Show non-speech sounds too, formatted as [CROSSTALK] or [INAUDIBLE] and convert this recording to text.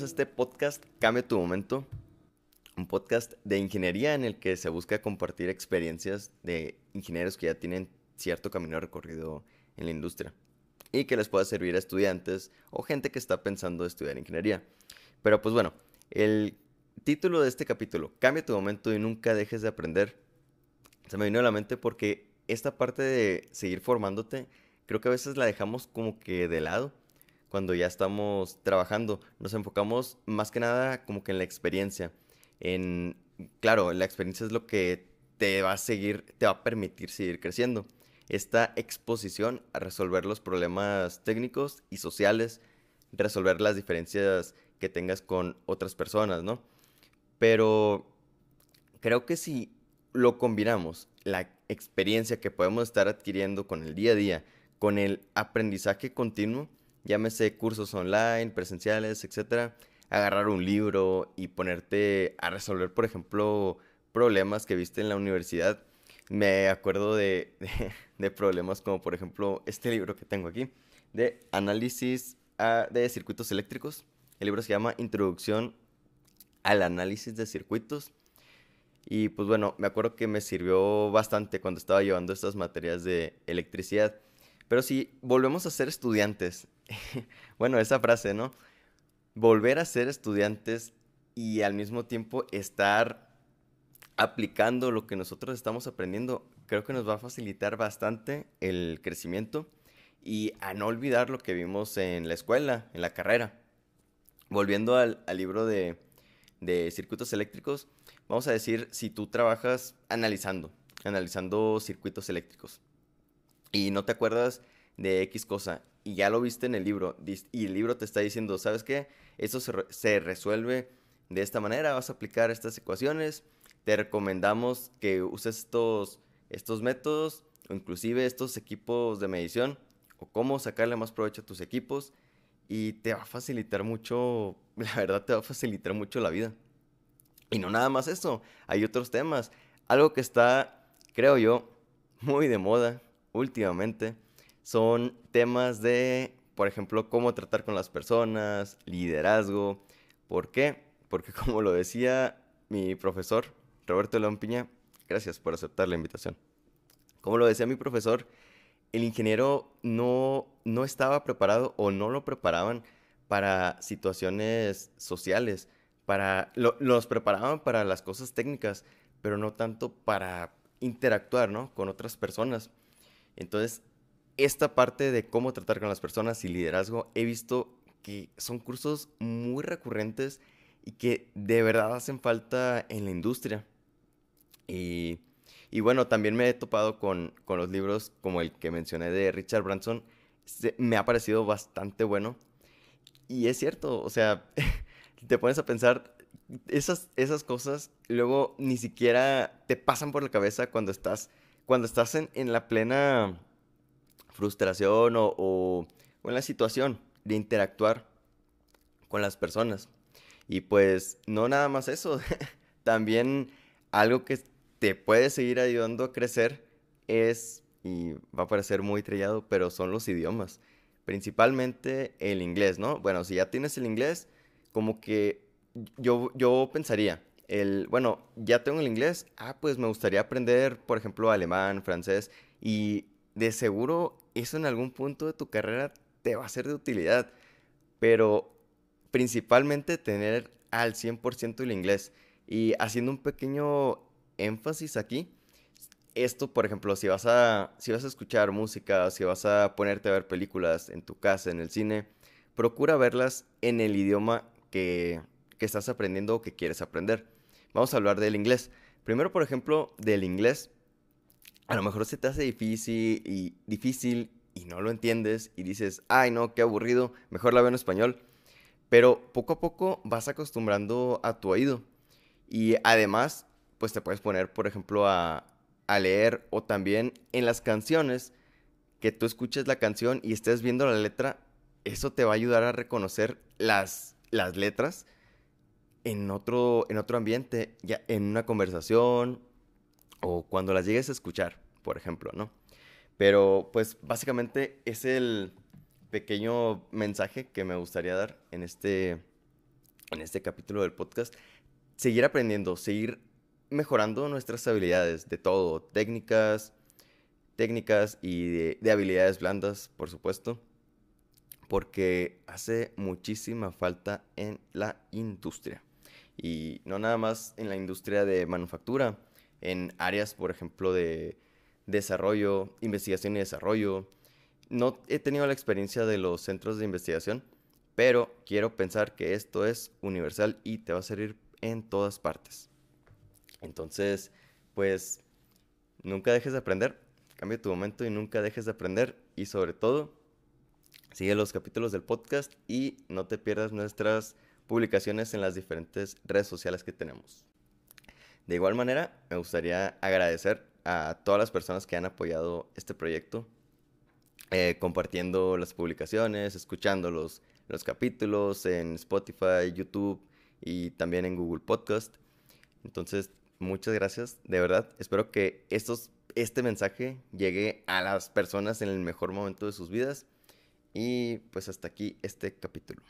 este podcast Cambia tu momento, un podcast de ingeniería en el que se busca compartir experiencias de ingenieros que ya tienen cierto camino recorrido en la industria y que les pueda servir a estudiantes o gente que está pensando estudiar ingeniería. Pero pues bueno, el título de este capítulo, Cambia tu momento y nunca dejes de aprender, se me vino a la mente porque esta parte de seguir formándote, creo que a veces la dejamos como que de lado cuando ya estamos trabajando. Nos enfocamos más que nada como que en la experiencia. En, claro, la experiencia es lo que te va a seguir, te va a permitir seguir creciendo. Esta exposición a resolver los problemas técnicos y sociales, resolver las diferencias que tengas con otras personas, ¿no? Pero creo que si lo combinamos, la experiencia que podemos estar adquiriendo con el día a día, con el aprendizaje continuo, llámese cursos online, presenciales, etcétera, agarrar un libro y ponerte a resolver, por ejemplo, problemas que viste en la universidad. Me acuerdo de, [LAUGHS] problemas como, por ejemplo, este libro que tengo aquí, de análisis de circuitos eléctricos. El libro se llama Introducción al análisis de circuitos. Y pues bueno, me acuerdo que me sirvió bastante cuando estaba llevando estas materias de electricidad. Pero si volvemos a ser estudiantes, [LAUGHS] bueno, esa frase, ¿no? Volver a ser estudiantes y al mismo tiempo estar aplicando lo que nosotros estamos aprendiendo, creo que nos va a facilitar bastante el crecimiento y a no olvidar lo que vimos en la escuela, en la carrera. Volviendo al, libro de, de circuitos eléctricos, vamos a decir si tú trabajas analizando, analizando circuitos eléctricos y no te acuerdas de X cosa y ya lo viste en el libro y el libro te está diciendo, ¿sabes qué? Eso se, resuelve de esta manera, vas a aplicar estas ecuaciones, te recomendamos que uses estos, estos métodos o inclusive estos equipos de medición o cómo sacarle más provecho a tus equipos y te va a facilitar mucho, [LAUGHS] la verdad te va a facilitar mucho la vida. Y no nada más eso, hay otros temas. Algo que está, creo yo, muy de moda últimamente son temas de, por ejemplo, cómo tratar con las personas, liderazgo. ¿Por qué? Porque [LAUGHS] como lo decía mi profesor, Roberto León Piña, gracias por aceptar la invitación. Como lo decía mi profesor, el ingeniero no, no estaba preparado o no lo preparaban para situaciones sociales, para, los preparaban para las cosas técnicas, pero no tanto para interactuar ¿no? con otras personas. Entonces, esta parte de cómo tratar con las personas y liderazgo, he visto que son cursos muy recurrentes y que de verdad hacen falta en la industria. Y, bueno, también me he topado con, los libros como el que mencioné de Richard Branson. me ha parecido bastante bueno. Y es cierto, o sea, [LAUGHS] te pones a pensar, esas, esas cosas luego ni siquiera te pasan por la cabeza cuando estás cuando estás en, la plena frustración o, en la situación de interactuar con las personas. Y pues no nada más eso, [LAUGHS] también algo que te puede seguir ayudando a crecer es, y va a parecer muy trillado, pero son los idiomas. Principalmente el inglés, ¿no? Bueno, si ya tienes el inglés, como que yo, yo pensaría, el, bueno, ya tengo el inglés, ah, pues me gustaría aprender, por ejemplo, alemán, francés, y de seguro eso en algún punto de tu carrera te va a ser de utilidad, pero principalmente tener al 100% el inglés. Y haciendo un pequeño énfasis aquí, esto, por ejemplo, si vas a, si vas a escuchar música, si vas a ponerte a ver películas en tu casa, en el cine, procura verlas en el idioma que, que estás aprendiendo o que quieres aprender. Vamos a hablar del inglés. Primero, por ejemplo, del inglés. A lo mejor se te hace difícil y, difícil y no lo entiendes y dices, ay no, qué aburrido, mejor la veo en español. Pero poco a poco vas acostumbrando a tu oído. Y además, pues te puedes poner, por ejemplo, a, leer o también en las canciones, que tú escuches la canción y estés viendo la letra, eso te va a ayudar a reconocer las, las letras en otro, en otro ambiente, ya en una conversación o cuando las llegues a escuchar, por ejemplo, ¿no? Pero pues básicamente es el pequeño mensaje que me gustaría dar en este, en este capítulo del podcast, seguir aprendiendo, seguir mejorando nuestras habilidades de todo, técnicas, técnicas y de, de habilidades blandas, por supuesto, porque hace muchísima falta en la industria. Y no nada más en la industria de manufactura, en áreas, por ejemplo, de desarrollo, investigación y desarrollo. No he tenido la experiencia de los centros de investigación, pero quiero pensar que esto es universal y te va a servir en todas partes. Entonces, pues, nunca dejes de aprender, cambia tu momento y nunca dejes de aprender y sobre todo, sigue los capítulos del podcast y no te pierdas nuestras publicaciones en las diferentes redes sociales que tenemos. De igual manera, me gustaría agradecer a todas las personas que han apoyado este proyecto, eh, compartiendo las publicaciones, escuchando los, los capítulos en Spotify, YouTube y también en Google Podcast. Entonces, muchas gracias, de verdad. Espero que estos, este mensaje llegue a las personas en el mejor momento de sus vidas. Y pues hasta aquí este capítulo.